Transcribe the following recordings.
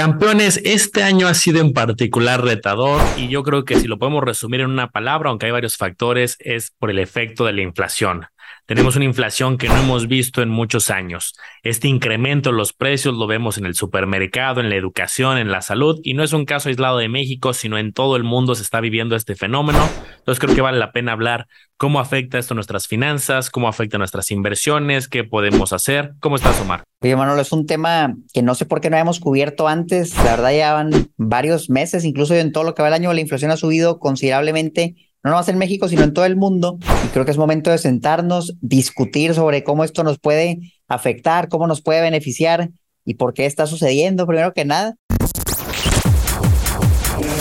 Campeones, este año ha sido en particular retador y yo creo que si lo podemos resumir en una palabra, aunque hay varios factores, es por el efecto de la inflación. Tenemos una inflación que no hemos visto en muchos años. Este incremento en los precios lo vemos en el supermercado, en la educación, en la salud, y no es un caso aislado de México, sino en todo el mundo se está viviendo este fenómeno. Entonces creo que vale la pena hablar cómo afecta esto a nuestras finanzas, cómo afecta a nuestras inversiones, qué podemos hacer. ¿Cómo estás, Omar? Oye, Manolo, es un tema que no sé por qué no hemos cubierto antes. La verdad, ya van varios meses, incluso en todo lo que va el año, la inflación ha subido considerablemente no nomás en México, sino en todo el mundo. Y creo que es momento de sentarnos, discutir sobre cómo esto nos puede afectar, cómo nos puede beneficiar y por qué está sucediendo, primero que nada.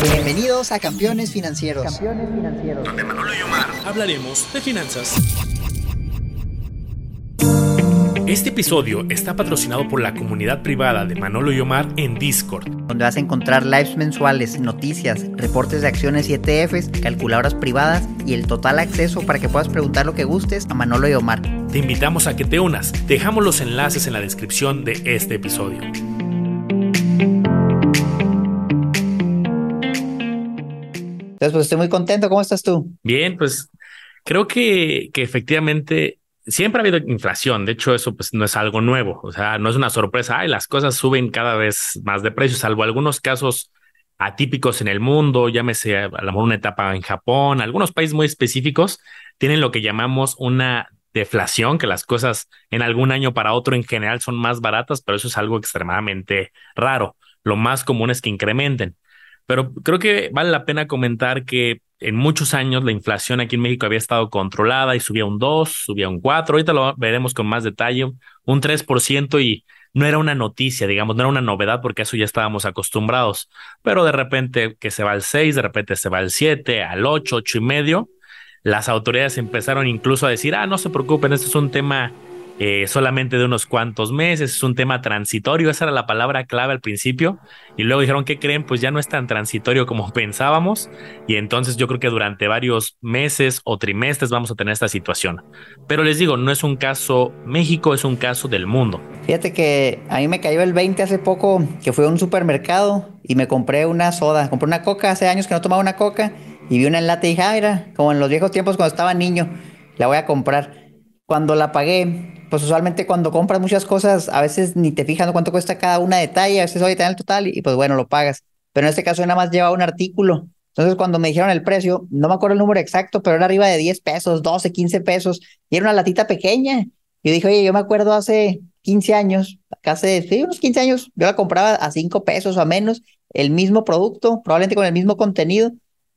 Bienvenidos a Campeones Financieros. Campeones Financieros. Donde Manolo y Omar hablaremos de finanzas. Este episodio está patrocinado por la comunidad privada de Manolo y Omar en Discord, donde vas a encontrar lives mensuales, noticias, reportes de acciones y ETFs, calculadoras privadas y el total acceso para que puedas preguntar lo que gustes a Manolo y Omar. Te invitamos a que te unas. Dejamos los enlaces en la descripción de este episodio. Entonces, pues estoy muy contento. ¿Cómo estás tú? Bien, pues creo que, que efectivamente siempre ha habido inflación. De hecho, eso pues no es algo nuevo. O sea, no es una sorpresa. Ay, las cosas suben cada vez más de precio, salvo algunos casos atípicos en el mundo, llámese a lo mejor una etapa en Japón, algunos países muy específicos tienen lo que llamamos una deflación, que las cosas en algún año para otro en general son más baratas, pero eso es algo extremadamente raro. Lo más común es que incrementen. Pero creo que vale la pena comentar que en muchos años la inflación aquí en México había estado controlada y subía un 2, subía un 4, ahorita lo veremos con más detalle, un 3% y no era una noticia, digamos, no era una novedad porque a eso ya estábamos acostumbrados, pero de repente que se va al 6, de repente se va al 7, al 8, 8 y medio, las autoridades empezaron incluso a decir, ah, no se preocupen, esto es un tema eh, solamente de unos cuantos meses, es un tema transitorio, esa era la palabra clave al principio, y luego dijeron, ¿qué creen? Pues ya no es tan transitorio como pensábamos, y entonces yo creo que durante varios meses o trimestres vamos a tener esta situación. Pero les digo, no es un caso México, es un caso del mundo. Fíjate que a mí me cayó el 20 hace poco, que fui a un supermercado y me compré una soda, compré una coca, hace años que no tomaba una coca, y vi una en lata y dije, ah, mira, como en los viejos tiempos cuando estaba niño, la voy a comprar. Cuando la pagué, pues usualmente cuando compras muchas cosas, a veces ni te fijas cuánto cuesta cada una detalle, a veces oye, te dan el total y, pues bueno, lo pagas. Pero en este caso nada más lleva un artículo. Entonces cuando me dijeron el precio, no me acuerdo el número exacto, pero era arriba de 10 pesos, 12, 15 pesos, y era una latita pequeña. Yo dije, oye, yo me acuerdo hace 15 años, hace unos 15 años, yo la compraba a 5 pesos o a menos, el mismo producto, probablemente con el mismo contenido.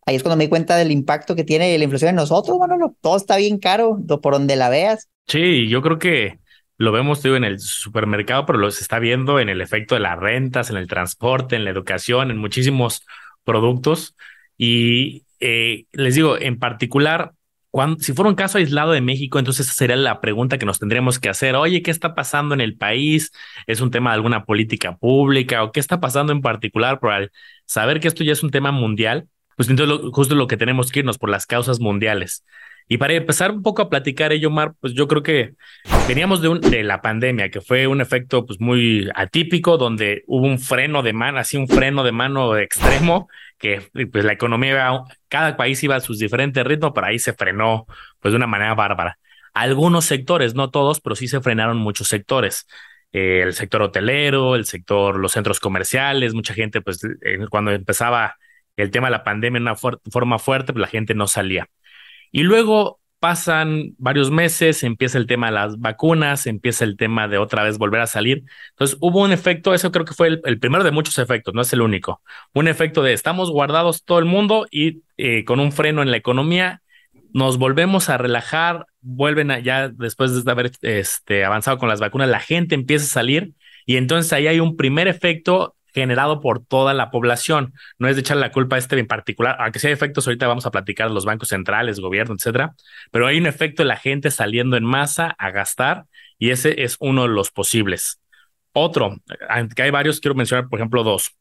Ahí es cuando me di cuenta del impacto que tiene la inflación en nosotros. Bueno, no, todo está bien caro, por donde la veas. Sí, yo creo que lo vemos digo, en el supermercado, pero lo se está viendo en el efecto de las rentas, en el transporte, en la educación, en muchísimos productos. Y eh, les digo, en particular, cuando, si fuera un caso aislado de México, entonces esa sería la pregunta que nos tendríamos que hacer. Oye, ¿qué está pasando en el país? ¿Es un tema de alguna política pública? ¿O qué está pasando en particular? Por al saber que esto ya es un tema mundial, pues entonces justo lo que tenemos que irnos por las causas mundiales. Y para empezar un poco a platicar ello, Mar, pues yo creo que veníamos de, un, de la pandemia, que fue un efecto pues muy atípico, donde hubo un freno de mano, así un freno de mano extremo, que pues la economía, cada país iba a sus diferentes ritmos, pero ahí se frenó pues de una manera bárbara. Algunos sectores, no todos, pero sí se frenaron muchos sectores. Eh, el sector hotelero, el sector, los centros comerciales, mucha gente, pues cuando empezaba el tema de la pandemia en una forma fuerte, pues la gente no salía. Y luego pasan varios meses, empieza el tema de las vacunas, empieza el tema de otra vez volver a salir. Entonces hubo un efecto, eso creo que fue el, primero de muchos efectos, no es el único. Un efecto de estamos guardados todo el mundo y eh, con un freno en la economía nos volvemos a relajar, vuelven a, ya después de haber este, avanzado con las vacunas, la gente empieza a salir y entonces ahí hay un primer efecto generado por toda la población. No es de echarle la culpa a este en particular, aunque hay efectos, ahorita vamos a platicar los bancos centrales, gobierno, etcétera, pero hay un efecto de la gente saliendo en masa a gastar y ese es uno de los posibles. Otro, aunque hay varios, quiero mencionar, por ejemplo, dos.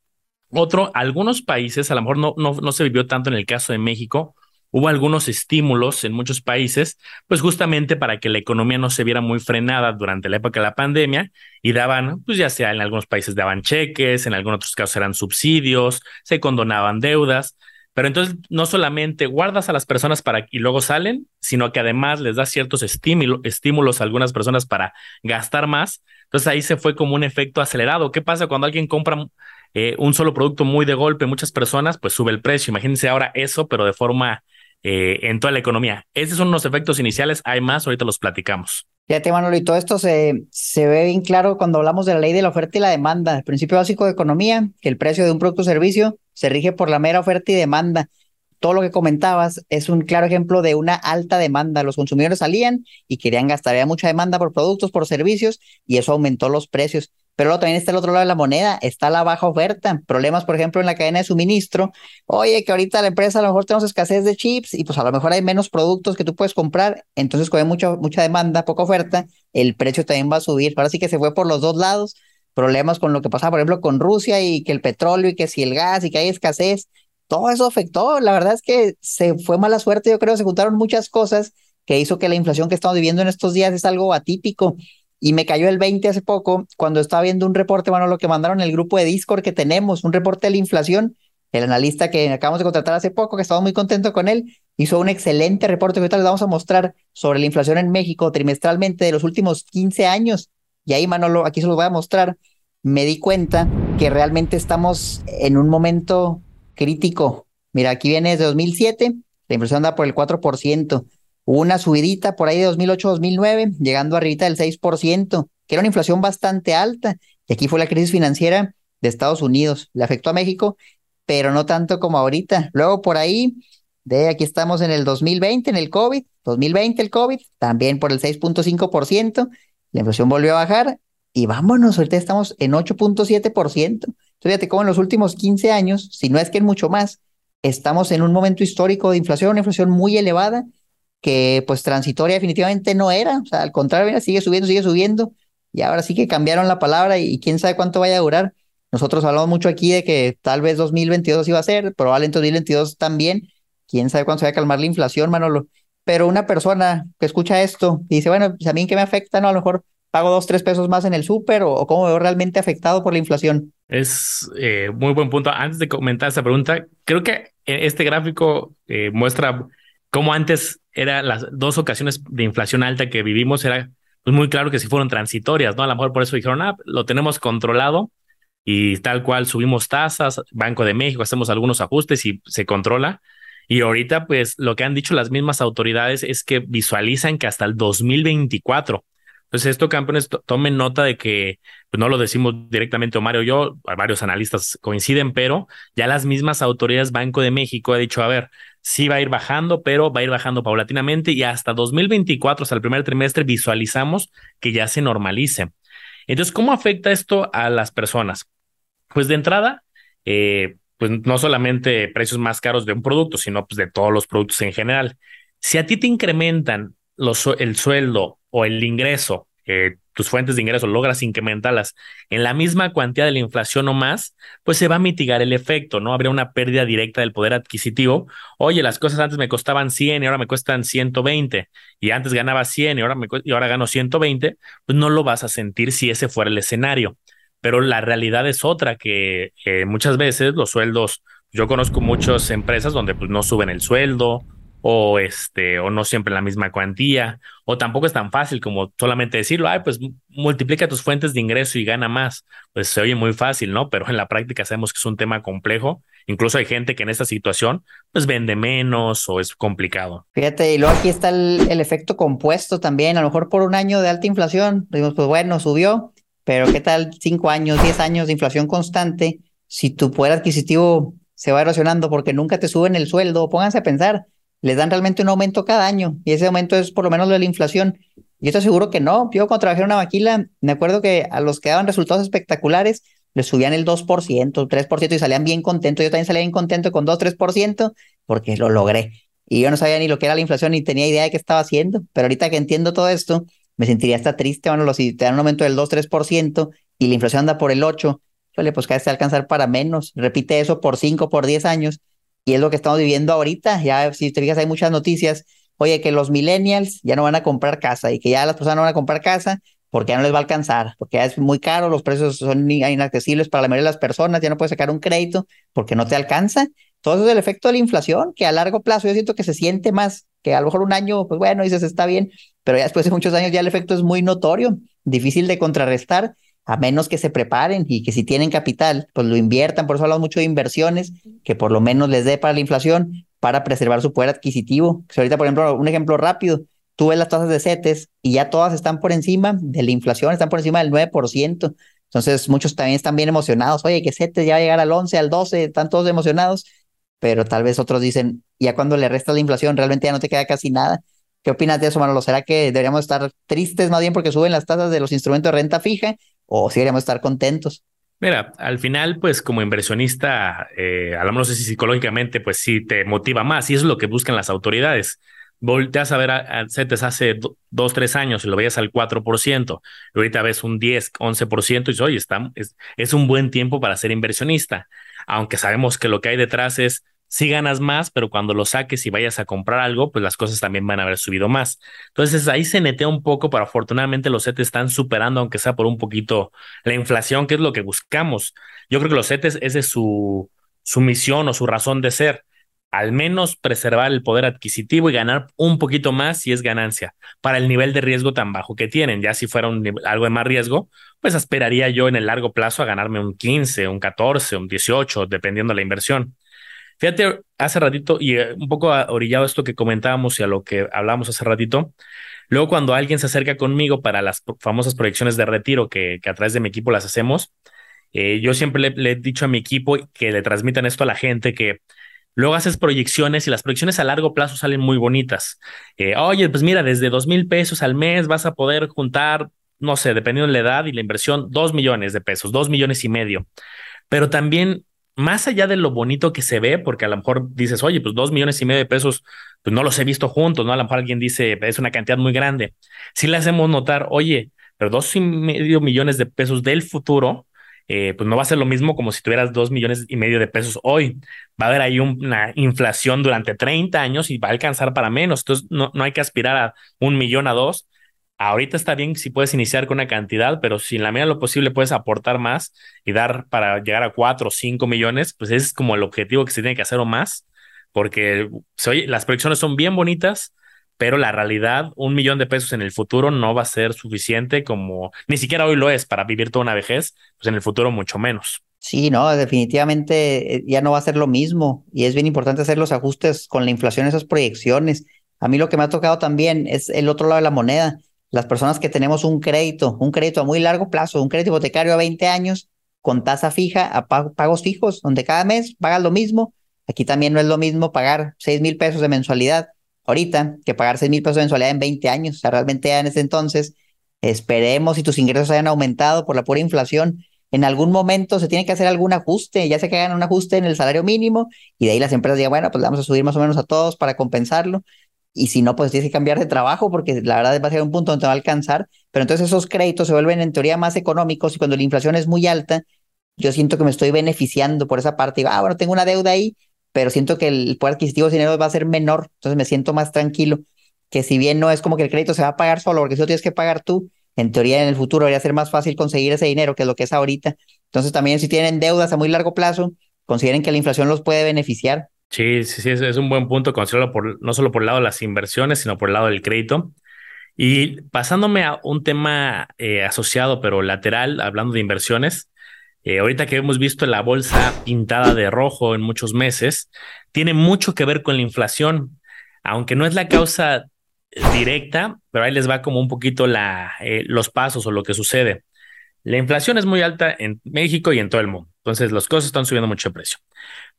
Otro, algunos países, a lo mejor no, no, no se vivió tanto en el caso de México, hubo algunos estímulos en muchos países, pues justamente para que la economía no se viera muy frenada durante la época de la pandemia y daban, pues ya sea en algunos países daban cheques, en algunos otros casos eran subsidios, se condonaban deudas. Pero entonces no solamente guardas a las personas para y luego salen, sino que además les das ciertos estímulos a algunas personas para gastar más. Entonces ahí se fue como un efecto acelerado. ¿Qué pasa cuando alguien compra eh, un solo producto muy de golpe, muchas personas, pues sube el precio. Imagínense ahora eso, pero de forma eh, en toda la economía. Esos son los efectos iniciales, hay más, ahorita los platicamos. Fíjate, Manolo, y todo esto se, se ve bien claro cuando hablamos de la ley de la oferta y la demanda. El principio básico de economía, que el precio de un producto o servicio se rige por la mera oferta y demanda. Todo lo que comentabas es un claro ejemplo de una alta demanda. Los consumidores salían y querían gastar. Había mucha demanda por productos, por servicios, y eso aumentó los precios. Pero luego también está el otro lado de la moneda, está la baja oferta, problemas, por ejemplo, en la cadena de suministro. Oye, que ahorita la empresa a lo mejor tenemos escasez de chips y pues a lo mejor hay menos productos que tú puedes comprar, entonces con mucha, mucha demanda, poca oferta, el precio también va a subir. Ahora sí que se fue por los dos lados, problemas con lo que pasaba, por ejemplo, con Rusia y que el petróleo y que si el gas y que hay escasez, todo eso afectó. La verdad es que se fue mala suerte, yo creo, se juntaron muchas cosas que hizo que la inflación que estamos viviendo en estos días es algo atípico y me cayó el 20 hace poco cuando estaba viendo un reporte, bueno, lo que mandaron el grupo de Discord que tenemos, un reporte de la inflación. El analista que acabamos de contratar hace poco, que estamos muy contentos con él, hizo un excelente reporte que ahorita les vamos a mostrar sobre la inflación en México trimestralmente de los últimos 15 años. Y ahí, Manolo, aquí se los voy a mostrar. Me di cuenta que realmente estamos en un momento crítico. Mira, aquí viene desde 2007, la inflación anda por el 4% una subidita por ahí de 2008-2009, llegando arribita del 6%, que era una inflación bastante alta. Y aquí fue la crisis financiera de Estados Unidos. Le afectó a México, pero no tanto como ahorita. Luego por ahí, de aquí estamos en el 2020, en el COVID, 2020 el COVID, también por el 6.5%. La inflación volvió a bajar y vámonos, ahorita estamos en 8.7%. Entonces, fíjate cómo en los últimos 15 años, si no es que en mucho más, estamos en un momento histórico de inflación, una inflación muy elevada que pues transitoria definitivamente no era, o sea, al contrario, sigue subiendo, sigue subiendo, y ahora sí que cambiaron la palabra y, quién sabe cuánto vaya a durar. Nosotros hablamos mucho aquí de que tal vez 2022 iba a ser, probablemente 2022 también, quién sabe cuándo se va a calmar la inflación, Manolo. Pero una persona que escucha esto y dice, bueno, pues a mí qué me afecta, ¿no? A lo mejor pago dos, tres pesos más en el súper o, cómo me veo realmente afectado por la inflación. Es eh, muy buen punto. Antes de comentar esa pregunta, creo que este gráfico eh, muestra cómo antes era las dos ocasiones de inflación alta que vivimos, era pues, muy claro que sí fueron transitorias, ¿no? A lo mejor por eso dijeron, ah, lo tenemos controlado y tal cual subimos tasas, Banco de México, hacemos algunos ajustes y se controla. Y ahorita, pues lo que han dicho las mismas autoridades es que visualizan que hasta el 2024 entonces, esto, campeones, tomen nota de que pues, no lo decimos directamente Omar o yo, varios analistas coinciden, pero ya las mismas autoridades Banco de México ha dicho, a ver, sí va a ir bajando, pero va a ir bajando paulatinamente y hasta 2024, hasta el primer trimestre, visualizamos que ya se normalice. Entonces, ¿cómo afecta esto a las personas? Pues de entrada, eh, pues no solamente precios más caros de un producto, sino pues de todos los productos en general. Si a ti te incrementan el sueldo o el ingreso, eh, tus fuentes de ingreso, logras incrementarlas en la misma cuantía de la inflación o más, pues se va a mitigar el efecto, ¿no? Habría una pérdida directa del poder adquisitivo. Oye, las cosas antes me costaban 100 y ahora me cuestan 120 y antes ganaba 100 y ahora, me, y ahora gano 120, pues no lo vas a sentir si ese fuera el escenario. Pero la realidad es otra, que eh, muchas veces los sueldos, yo conozco muchas empresas donde pues no suben el sueldo o este o no siempre la misma cuantía o tampoco es tan fácil como solamente decirlo, ay, pues multiplica tus fuentes de ingreso y gana más. Pues se oye muy fácil, ¿no? Pero en la práctica sabemos que es un tema complejo. Incluso hay gente que en esta situación pues vende menos o es complicado. Fíjate, y luego aquí está el, efecto compuesto también, a lo mejor por un año de alta inflación, decimos, pues bueno, subió, pero ¿qué tal cinco años, diez años de inflación constante? Si tu poder adquisitivo se va erosionando porque nunca te suben el sueldo, pónganse a pensar, les dan realmente un aumento cada año y ese aumento es por lo menos lo de la inflación. Yo estoy seguro que no. Yo cuando trabajé en una maquila, me acuerdo que a los que daban resultados espectaculares les subían el 2%, 3% y salían bien contentos. Yo también salía bien contento con 2, 3% porque lo logré. Y yo no sabía ni lo que era la inflación ni tenía idea de qué estaba haciendo. Pero ahorita que entiendo todo esto, me sentiría hasta triste, bueno, si te dan un aumento del 2, 3% y la inflación anda por el 8, pues cada vez te alcanzar para menos. Repite eso por 5, por 10 años Y es lo que estamos viviendo ahorita. Ya, si te fijas, hay muchas noticias. Oye, que los millennials ya no van a comprar casa y que ya las personas no van a comprar casa porque ya no les va a alcanzar, porque ya es muy caro, los precios son inaccesibles para la mayoría de las personas, ya no puedes sacar un crédito porque no te alcanza. Todo eso es el efecto de la inflación, que a largo plazo yo siento que se siente más, que a lo mejor un año, pues bueno, dices, está bien, pero ya después de muchos años ya el efecto es muy notorio, difícil de contrarrestar, a menos que se preparen y que si tienen capital, pues lo inviertan, por eso hablamos mucho de inversiones, que por lo menos les dé para la inflación, para preservar su poder adquisitivo. ahorita, por ejemplo, un ejemplo rápido, tú ves las tasas de CETES y ya todas están por encima de la inflación, están por encima del 9%. Entonces, muchos también están bien emocionados. Oye, que CETES ya va a llegar al 11, al 12, están todos emocionados. Pero tal vez otros dicen, ya cuando le resta la inflación, realmente ya no te queda casi nada. ¿Qué opinas de eso, Manolo? ¿Será que deberíamos estar tristes más bien porque suben las tasas de los instrumentos de renta fija o si deberíamos estar contentos? Mira, al final, pues como inversionista, eh, a lo mejor si psicológicamente, pues sí te motiva más y eso es lo que buscan las autoridades volteas a ver a, CETES hace dos, tres años y lo veías al 4%, y ahorita ves un 10, 11% y dices, oye, está, es, es un buen tiempo para ser inversionista, aunque sabemos que lo que hay detrás es, si ganas más, pero cuando lo saques y vayas a comprar algo, pues las cosas también van a haber subido más. Entonces ahí se netea un poco, pero afortunadamente los CETES están superando, aunque sea por un poquito, la inflación, que es lo que buscamos. Yo creo que los CETES, esa es su, su misión o su razón de ser al menos preservar el poder adquisitivo y ganar un poquito más si es ganancia para el nivel de riesgo tan bajo que tienen. Ya si fuera un, algo de más riesgo, pues esperaría yo en el largo plazo a ganarme un 15, un 14, un 18, dependiendo de la inversión. Fíjate, hace ratito, y eh, un poco orillado esto que comentábamos y a lo que hablábamos hace ratito, luego cuando alguien se acerca conmigo para las famosas proyecciones de retiro que, a través de mi equipo las hacemos, eh, yo siempre le, le, he dicho a mi equipo que le transmitan esto a la gente, que Luego haces proyecciones y las proyecciones a largo plazo salen muy bonitas. Eh, oye, pues mira, desde dos mil pesos al mes vas a poder juntar, no sé, dependiendo de la edad y la inversión, dos millones de pesos, dos millones y medio. Pero también, más allá de lo bonito que se ve, porque a lo mejor dices, oye, pues dos millones y medio de pesos, pues no los he visto juntos, ¿no? A lo mejor alguien dice, es una cantidad muy grande. Si le hacemos notar, oye, pero dos y medio millones de pesos del futuro, eh, pues no va a ser lo mismo como si tuvieras dos millones y medio de pesos hoy. Va a haber ahí una inflación durante 30 años y va a alcanzar para menos. Entonces, no, no hay que aspirar a un millón a dos. Ahorita está bien si puedes iniciar con una cantidad, pero si en la medida de lo posible puedes aportar más y dar para llegar a cuatro o cinco millones, pues ese es como el objetivo que se tiene que hacer o más, porque las proyecciones son bien bonitas, pero la realidad, un millón de pesos en el futuro no va a ser suficiente como ni siquiera hoy lo es para vivir toda una vejez, pues en el futuro mucho menos. Sí, no, definitivamente eh, ya no va a ser lo mismo y es bien importante hacer los ajustes con la inflación, esas proyecciones. A mí lo que me ha tocado también es el otro lado de la moneda. Las personas que tenemos un crédito, un crédito a muy largo plazo, un crédito hipotecario a 20 años con tasa fija a pagos fijos, donde cada mes pagas lo mismo. Aquí también no es lo mismo pagar 6 mil pesos de mensualidad ahorita que pagar 6 mil pesos de mensualidad en 20 años. O sea, realmente ya en ese entonces, esperemos si tus ingresos hayan aumentado por la pura inflación. En algún momento se tiene que hacer algún ajuste, ya se que hagan un ajuste en el salario mínimo y de ahí las empresas digan, bueno, pues vamos a subir más o menos a todos para compensarlo. Y si no, pues tienes que cambiar de trabajo porque la verdad va a ser un punto donde te va a alcanzar. Pero entonces esos créditos se vuelven en teoría más económicos y cuando la inflación es muy alta, yo siento que me estoy beneficiando por esa parte. Y, ah, bueno, tengo una deuda ahí, pero siento que el poder adquisitivo de dinero va a ser menor, entonces me siento más tranquilo, que si bien no es como que el crédito se va a pagar solo, porque si lo tienes que pagar tú, en teoría en el futuro debería ser más fácil conseguir ese dinero, que es lo que es ahorita. Entonces también si tienen deudas a muy largo plazo, consideren que la inflación los puede beneficiar. Sí, sí, sí, es, un buen punto considerarlo por, no solo por el lado de las inversiones, sino por el lado del crédito. Y pasándome a un tema eh, asociado, pero lateral, hablando de inversiones, eh, ahorita que hemos visto la bolsa pintada de rojo en muchos meses, tiene mucho que ver con la inflación, aunque no es la causa directa, pero ahí les va como un poquito eh, los pasos o lo que sucede. La inflación es muy alta en México y en todo el mundo, entonces los costos están subiendo mucho de precio.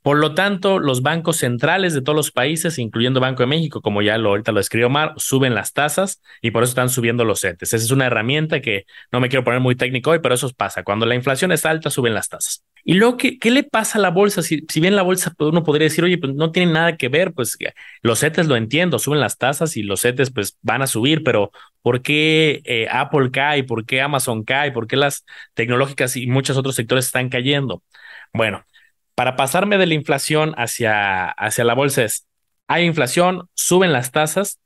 Por lo tanto, los bancos centrales de todos los países, incluyendo Banco de México, como ya lo, ahorita lo escribió Mar, suben las tasas y por eso están subiendo los CETES. Esa es una herramienta que no me quiero poner muy técnico hoy, pero eso pasa. Cuando la inflación es alta, suben las tasas. Y luego, ¿qué, qué le pasa a la bolsa? Si, si bien la bolsa pues, uno podría decir, oye, pues no tiene nada que ver, pues los CETES lo entiendo, suben las tasas y los CETES pues van a subir, pero ¿por qué eh, Apple cae? ¿Por qué Amazon cae? ¿Por qué las tecnológicas y muchos otros sectores están cayendo? Bueno, para pasarme de la inflación hacia, hacia la bolsa es, hay inflación, suben las tasas.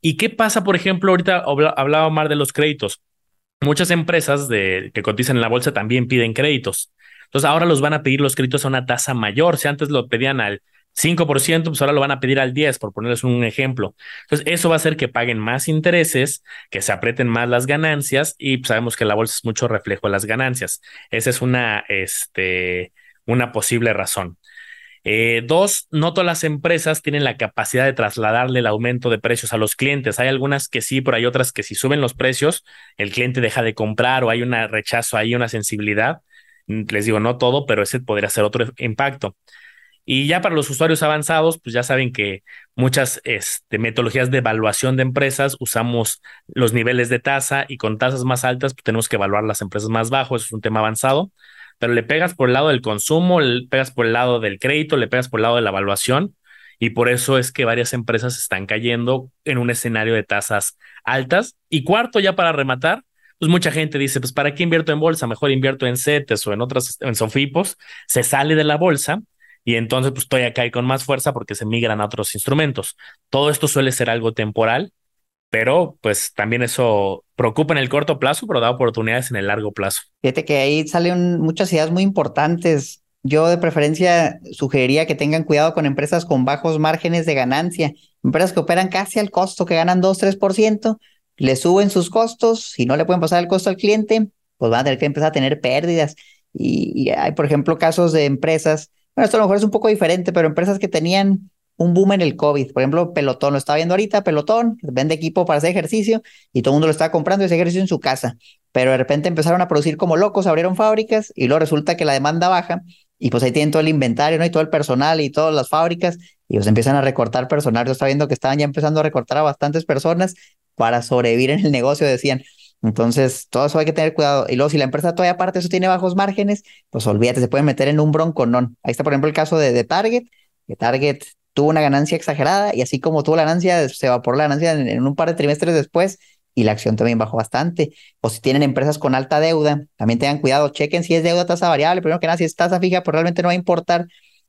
¿Y qué pasa, por ejemplo, ahorita hablaba más de los créditos? Muchas empresas de, que cotizan en la bolsa también piden créditos. Entonces ahora los van a pedir los créditos a una tasa mayor. Si antes lo pedían al 5%, pues ahora lo van a pedir al 10%, por ponerles un ejemplo. Entonces, eso va a hacer que paguen más intereses, que se aprieten más las ganancias y sabemos que la bolsa es mucho reflejo de las ganancias. Esa es una, este, una posible razón. Eh, dos, no todas las empresas tienen la capacidad de trasladarle el aumento de precios a los clientes. Hay algunas que sí, pero hay otras que si suben los precios, el cliente deja de comprar o hay un rechazo, hay una sensibilidad. Les digo, no todo, pero ese podría ser otro impacto. Y ya para los usuarios avanzados, pues ya saben que muchas este, metodologías de evaluación de empresas usamos los niveles de tasa y con tasas más altas pues tenemos que evaluar las empresas más bajos, es un tema avanzado, pero le pegas por el lado del consumo, le pegas por el lado del crédito, le pegas por el lado de la evaluación y por eso es que varias empresas están cayendo en un escenario de tasas altas. Y cuarto, ya para rematar, pues mucha gente dice, pues ¿para qué invierto en bolsa? Mejor invierto en CETES o en otras, en Sofipos, se sale de la bolsa y entonces pues estoy acá y con más fuerza porque se migran a otros instrumentos. Todo esto suele ser algo temporal, pero pues también eso preocupa en el corto plazo, pero da oportunidades en el largo plazo. Fíjate que ahí salen muchas ideas muy importantes. Yo de preferencia sugeriría que tengan cuidado con empresas con bajos márgenes de ganancia, empresas que operan casi al costo, que ganan 2-3%, le suben sus costos, y no le pueden pasar el costo al cliente, pues van a tener que empezar a tener pérdidas. Y, y hay, por ejemplo, casos de empresas bueno, esto a lo mejor es un poco diferente, pero empresas que tenían un boom en el COVID, por ejemplo, Pelotón, lo estaba viendo ahorita, Pelotón, vende equipo para hacer ejercicio y todo el mundo lo estaba comprando ese ejercicio en su casa, pero de repente empezaron a producir como locos, abrieron fábricas y luego resulta que la demanda baja y pues ahí tienen todo el inventario, ¿no? Y todo el personal y todas las fábricas y pues empiezan a recortar personal. Yo estaba viendo que estaban ya empezando a recortar a bastantes personas para sobrevivir en el negocio, decían. Entonces, todo eso hay que tener cuidado. Y luego, si la empresa todavía aparte eso tiene bajos márgenes, pues olvídate, se puede meter en un bronconón. Ahí está, por ejemplo, el caso de, de Target, que Target tuvo una ganancia exagerada y así como tuvo la ganancia, se evaporó la ganancia en, un par de trimestres después y la acción también bajó bastante. O si tienen empresas con alta deuda, también tengan cuidado, chequen si es deuda tasa variable, primero que nada, si es tasa fija, pues realmente no va a importar.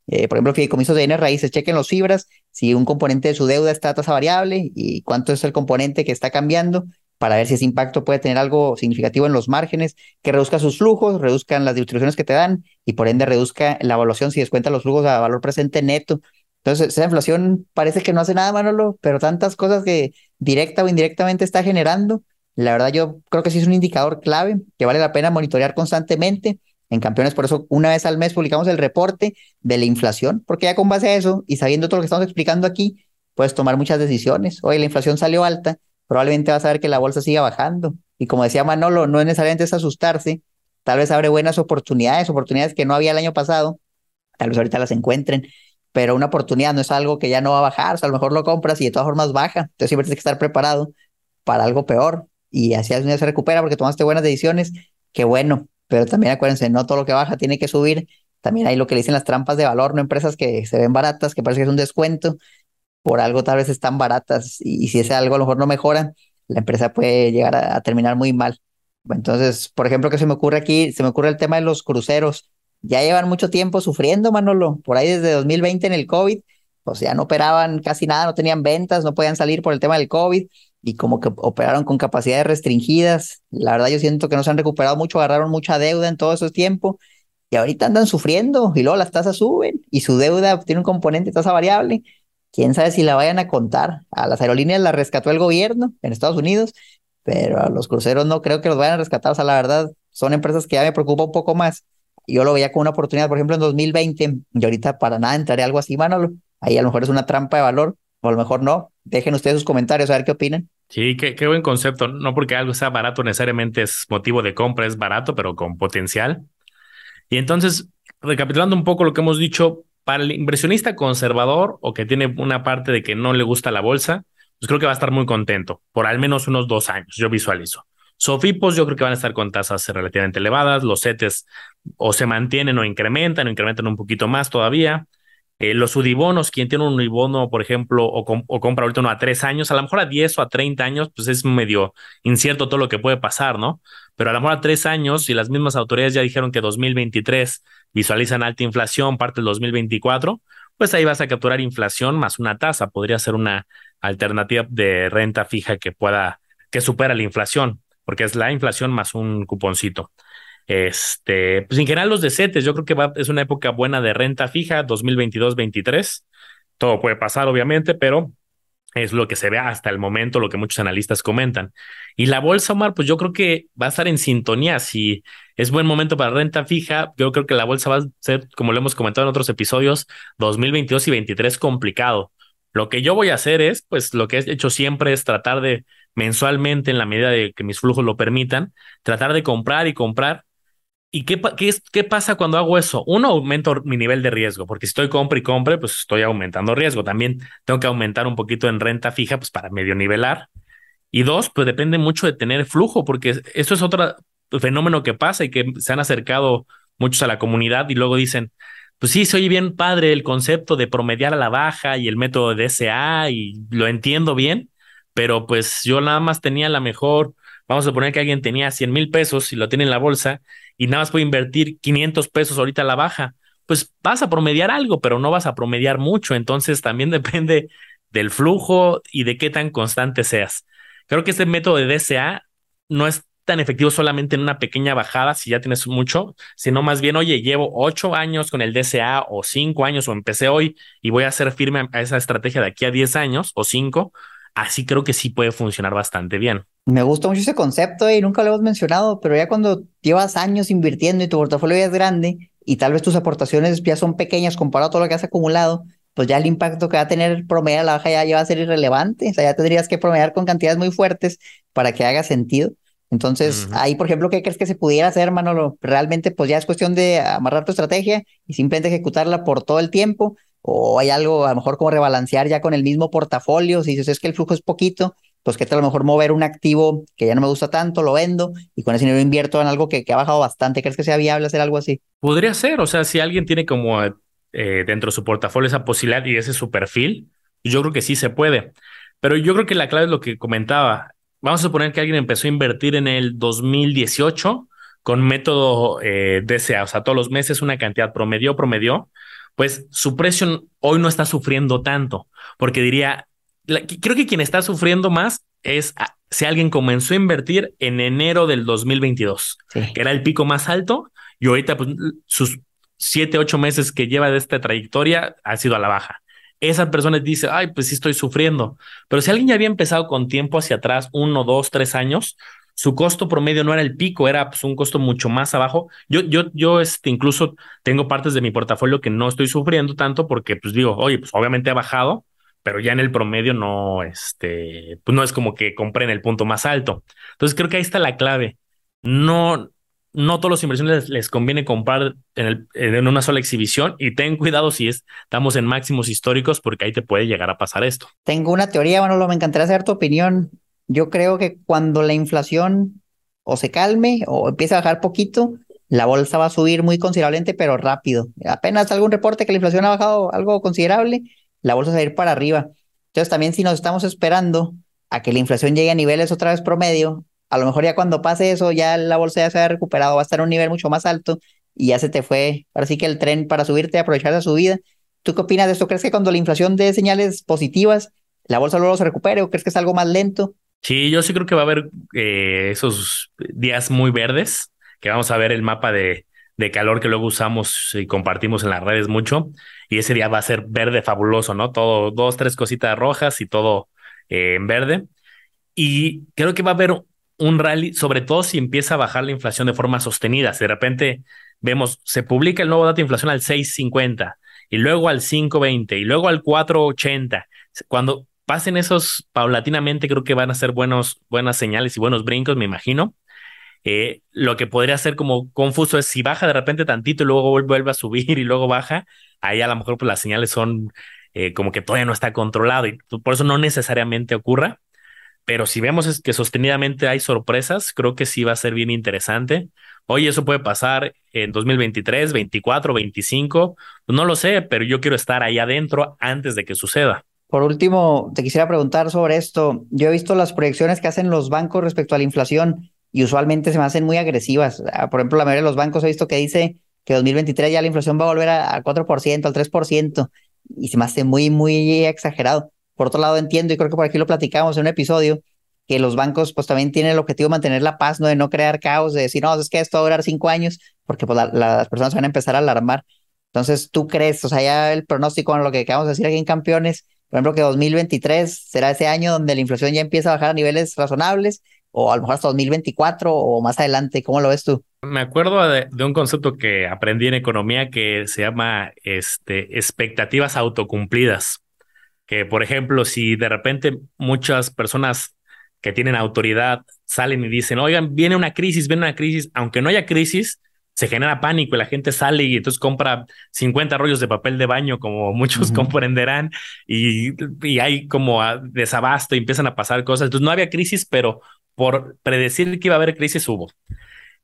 Eh, por ejemplo, fideicomisos de bienes raíces, chequen los fibras, si un componente de su deuda está a tasa variable y cuánto es el componente que está cambiando para ver si ese impacto puede tener algo significativo en los márgenes, que reduzca sus flujos, reduzcan las distribuciones que te dan y por ende reduzca la evaluación si descuenta los flujos a valor presente neto. Entonces, esa inflación parece que no hace nada, Manolo, pero tantas cosas que directa o indirectamente está generando, la verdad yo creo que sí es un indicador clave que vale la pena monitorear constantemente. En Campeones, por eso una vez al mes publicamos el reporte de la inflación, porque ya con base a eso y sabiendo todo lo que estamos explicando aquí, puedes tomar muchas decisiones. Oye, la inflación salió alta, probablemente vas a ver que la bolsa siga bajando. Y como decía Manolo, no es necesariamente es asustarse, tal vez abre buenas oportunidades, oportunidades que no había el año pasado, tal vez ahorita las encuentren, pero una oportunidad no es algo que ya no va a bajar, o sea, a lo mejor lo compras y de todas formas baja, entonces siempre tienes que estar preparado para algo peor y así al se recupera porque tomaste buenas decisiones, qué bueno, pero también acuérdense, no todo lo que baja tiene que subir, también hay lo que le dicen las trampas de valor, no empresas que se ven baratas, que parece que es un descuento, por algo tal vez están baratas y, si ese algo a lo mejor no mejora, la empresa puede llegar a, terminar muy mal. Entonces, por ejemplo, ¿qué se me ocurre aquí? Se me ocurre el tema de los cruceros. Ya llevan mucho tiempo sufriendo, Manolo, por ahí desde 2020 en el COVID, pues ya no operaban casi nada, no tenían ventas, no podían salir por el tema del COVID y como que operaron con capacidades restringidas. La verdad yo siento que no se han recuperado mucho, agarraron mucha deuda en todo ese tiempo y ahorita andan sufriendo y luego las tasas suben y su deuda tiene un componente tasa variable quién sabe si la vayan a contar. A las aerolíneas la rescató el gobierno en Estados Unidos, pero a los cruceros no creo que los vayan a rescatar. O sea, la verdad, son empresas que ya me preocupa un poco más. Yo lo veía como una oportunidad, por ejemplo, en 2020, y ahorita para nada entraré algo así, Manolo. Ahí a lo mejor es una trampa de valor, o a lo mejor no. Dejen ustedes sus comentarios a ver qué opinan. Sí, qué, qué buen concepto. No porque algo sea barato necesariamente es motivo de compra, es barato, pero con potencial. Y entonces, recapitulando un poco lo que hemos dicho, para el inversionista conservador o que tiene una parte de que no le gusta la bolsa, pues creo que va a estar muy contento por al menos unos dos años, yo visualizo. Sofipos yo creo que van a estar con tasas relativamente elevadas, los CETES o se mantienen o incrementan o incrementan un poquito más todavía. Eh, los UDIBONos, quien tiene un UDIBONO, por ejemplo, o, o, compra ahorita uno a tres años, a lo mejor a 10 o a 30 años, pues es medio incierto todo lo que puede pasar, ¿no? Pero a lo mejor a tres años, y las mismas autoridades ya dijeron que 2023 visualizan alta inflación parte del 2024, pues ahí vas a capturar inflación más una tasa. Podría ser una alternativa de renta fija que pueda, que supera la inflación, porque es la inflación más un cuponcito. Este, pues en general los de CETES, yo creo que es una época buena de renta fija, 2022-23. Todo puede pasar, obviamente, pero es lo que se ve hasta el momento, lo que muchos analistas comentan. Y la bolsa, Omar, pues yo creo que va a estar en sintonía. Si es buen momento para renta fija, yo creo que la bolsa va a ser, como lo hemos comentado en otros episodios, 2022 y 23 complicado. Lo que yo voy a hacer es, pues lo que he hecho siempre es tratar de mensualmente, en la medida de que mis flujos lo permitan, tratar de comprar y comprar ¿Y qué, qué, pasa cuando hago eso? Uno, aumento mi nivel de riesgo, porque si estoy compra y compre, pues estoy aumentando riesgo. También tengo que aumentar un poquito en renta fija, pues para medio nivelar. Y dos, pues depende mucho de tener flujo, porque eso es otro fenómeno que pasa y que se han acercado muchos a la comunidad y luego dicen, pues sí, soy bien padre el concepto de promediar a la baja y el método de SA y lo entiendo bien, pero pues yo nada más tenía la mejor Vamos a suponer que alguien tenía 100 mil pesos y lo tiene en la bolsa y nada más puede invertir 500 pesos ahorita a la baja. Pues vas a promediar algo, pero no vas a promediar mucho. Entonces también depende del flujo y de qué tan constante seas. Creo que este método de DCA no es tan efectivo solamente en una pequeña bajada si ya tienes mucho, sino más bien, oye, llevo ocho años con el DCA o cinco años o empecé hoy y voy a ser firme a esa estrategia de aquí a 10 años o cinco. Así creo que sí puede funcionar bastante bien. Me gusta mucho ese concepto y nunca lo hemos mencionado, pero ya cuando llevas años invirtiendo y tu portafolio ya es grande y tal vez tus aportaciones ya son pequeñas comparado a todo lo que has acumulado, pues ya el impacto que va a tener promedio a la baja ya, va a ser irrelevante. O sea, ya tendrías que promediar con cantidades muy fuertes para que haga sentido. Entonces, ahí, por ejemplo, ¿qué crees que se pudiera hacer, Manolo? Realmente, pues ya es cuestión de amarrar tu estrategia y simplemente ejecutarla por todo el tiempo. O hay algo, a lo mejor, como rebalancear ya con el mismo portafolio. Si dices, es que el flujo es poquito, pues que tal a lo mejor mover un activo que ya no me gusta tanto, lo vendo y con ese dinero invierto en algo que, ha bajado bastante. ¿Crees que sea viable hacer algo así? Podría ser, o sea, si alguien tiene como eh, dentro de su portafolio esa posibilidad y ese es su perfil, yo creo que sí se puede. Pero yo creo que la clave es lo que comentaba. Vamos a suponer que alguien empezó a invertir en el 2018 con método eh, DCA, o sea, todos los meses una cantidad promedio, promedio, pues su precio hoy no está sufriendo tanto, porque diría, creo que quien está sufriendo más es si alguien comenzó a invertir en enero del 2022, que era el pico más alto, y ahorita pues, sus siete, ocho meses que lleva de esta trayectoria ha sido a la baja. Esa persona dice, ay, pues sí estoy sufriendo. Pero si alguien ya había empezado con tiempo hacia atrás, uno, dos, tres años, su costo promedio no era el pico, era pues, un costo mucho más abajo. Yo, yo, yo este, incluso tengo partes de mi portafolio que no estoy sufriendo tanto porque, pues digo, oye, pues obviamente ha bajado, pero ya en el promedio no, este, pues no es como que compren el punto más alto. Entonces creo que ahí está la clave. No, no todos los inversiones les, conviene comprar en, una sola exhibición y ten cuidado si estamos en máximos históricos porque ahí te puede llegar a pasar esto. Tengo una teoría, Manolo, me encantaría saber tu opinión. Yo creo que cuando la inflación o se calme o empiece a bajar poquito, la bolsa va a subir muy considerablemente, pero rápido. Apenas algún reporte que la inflación ha bajado algo considerable la bolsa va a ir para arriba. Entonces también si nos estamos esperando a que la inflación llegue a niveles otra vez promedio, a lo mejor ya cuando pase eso, ya la bolsa ya se ha recuperado, va a estar a un nivel mucho más alto y ya se te fue, ahora sí que el tren para subirte, aprovechar la subida. ¿Tú qué opinas de esto? ¿Crees que cuando la inflación dé señales positivas, la bolsa luego se recupere o crees que es algo más lento? Sí, yo sí creo que va a haber eh, esos días muy verdes, que vamos a ver el mapa de, de calor que luego usamos y compartimos en las redes mucho. Y ese día va a ser verde fabuloso, ¿no? Todo, dos, tres cositas rojas y todo eh, en verde. Y creo que va a haber un rally, sobre todo si empieza a bajar la inflación de forma sostenida. Si de repente vemos, se publica el nuevo dato de inflación al 6.50 y luego al 5.20 y luego al 4.80. Cuando pasen esos paulatinamente, creo que van a ser buenos, buenas señales y buenos brincos, me imagino. Eh, lo que podría ser como confuso es si baja de repente tantito y luego vuelve a subir y luego baja, ahí a lo mejor pues, las señales son eh, como que todavía no está controlado y por eso no necesariamente ocurra. Pero si vemos es que sostenidamente hay sorpresas, creo que sí va a ser bien interesante. Hoy eso puede pasar en 2023, 24, 25, no lo sé, pero yo quiero estar ahí adentro antes de que suceda. Por último, te quisiera preguntar sobre esto. Yo he visto las proyecciones que hacen los bancos respecto a la inflación y usualmente se me hacen muy agresivas. Ah, por ejemplo, la mayoría de los bancos he visto que dice que 2023 ya la inflación va a volver al 4%, al 3%, y se me hace muy, muy exagerado. Por otro lado, entiendo, y creo que por aquí lo platicamos en un episodio, que los bancos pues también tienen el objetivo de mantener la paz, ¿no? De no crear caos, de decir, no, es que esto va a durar cinco años, porque pues las personas van a empezar a alarmar. Entonces, ¿tú crees, o sea, ya el pronóstico en lo que acabamos de decir aquí en Campeones, por ejemplo, que 2023 será ese año donde la inflación ya empieza a bajar a niveles razonables, o a lo mejor hasta 2024 o más adelante, ¿cómo lo ves tú? Me acuerdo de, un concepto que aprendí en economía que se llama este, expectativas autocumplidas. Que, por ejemplo, si de repente muchas personas que tienen autoridad salen y dicen, oigan, viene una crisis, viene una crisis, aunque no haya crisis, se genera pánico y la gente sale y entonces compra 50 rollos de papel de baño, como muchos comprenderán, y, y, hay como desabasto y empiezan a pasar cosas. Entonces no había crisis, pero por predecir que iba a haber crisis hubo.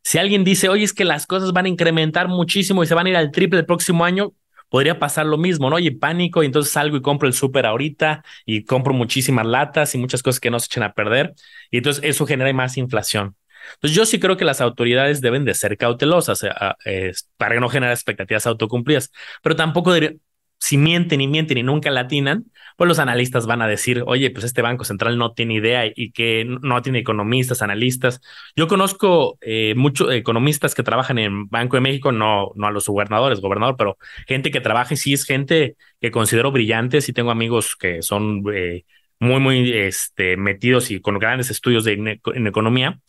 Si alguien dice, oye, es que las cosas van a incrementar muchísimo y se van a ir al triple el próximo año, podría pasar lo mismo, ¿no? Oye, pánico, y entonces salgo y compro el súper ahorita y compro muchísimas latas y muchas cosas que no se echen a perder. Y entonces eso genera más inflación. Entonces yo sí creo que las autoridades deben de ser cautelosas eh, para no generar expectativas autocumplidas, pero tampoco si mienten y mienten y nunca latinan, pues los analistas van a decir, oye, pues este Banco Central no tiene idea y que no tiene economistas, analistas. Yo conozco eh, muchos economistas que trabajan en Banco de México, no, no a los gobernadores, gobernador, pero gente que trabaja y sí es gente que considero brillantes y tengo amigos que son eh, muy, muy este, metidos y con grandes estudios de, en economía.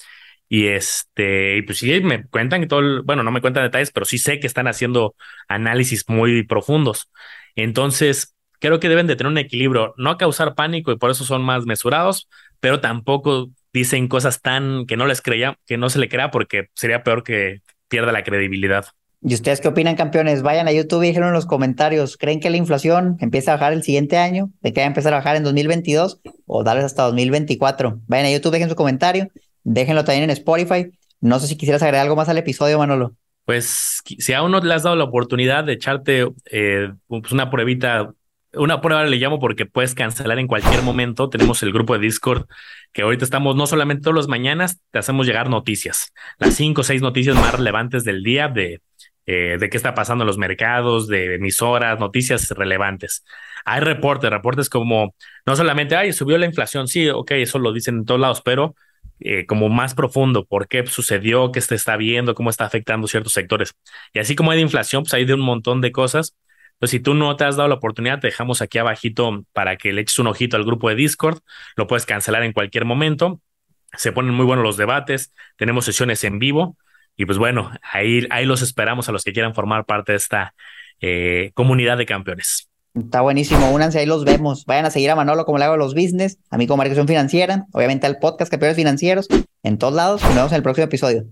Y este, pues sí, me cuentan que todo, bueno, no me cuentan detalles, pero sí sé que están haciendo análisis muy profundos. Entonces, creo que deben de tener un equilibrio, no causar pánico y por eso son más mesurados, pero tampoco dicen cosas tan que no les creía, que no se le crea porque sería peor que pierda la credibilidad. ¿Y ustedes qué opinan, campeones? Vayan a YouTube y déjenlo en los comentarios. ¿Creen que la inflación empieza a bajar el siguiente año? ¿De que va a empezar a bajar en 2022 o darles hasta 2024? Vayan a YouTube, dejen su comentario. Déjenlo también en Spotify. No sé si quisieras agregar algo más al episodio, Manolo. Pues si aún no le has dado la oportunidad de echarte eh, pues una pruebita, una prueba le llamo porque puedes cancelar en cualquier momento. Tenemos el grupo de Discord que ahorita estamos no solamente todos los mañanas, te hacemos llegar noticias, las cinco o seis noticias más relevantes del día de, eh, de qué está pasando en los mercados, de emisoras, noticias relevantes. Hay reportes, reportes como no solamente, ay, subió la inflación, sí, ok, eso lo dicen en todos lados, pero eh, como más profundo, por qué sucedió, qué se está viendo, cómo está afectando ciertos sectores. Y así como hay de inflación, pues hay de un montón de cosas. Pues si tú no te has dado la oportunidad, te dejamos aquí abajito para que le eches un ojito al grupo de Discord. Lo puedes cancelar en cualquier momento. Se ponen muy buenos los debates. Tenemos sesiones en vivo. Y pues bueno, ahí, ahí los esperamos a los que quieran formar parte de esta eh, comunidad de campeones. Está buenísimo, únanse ahí, los vemos. Vayan a seguir a Manolo como le hago los business, a mí como Marcación Financiera, obviamente al podcast Campeones Financieros, en todos lados. Nos vemos en el próximo episodio.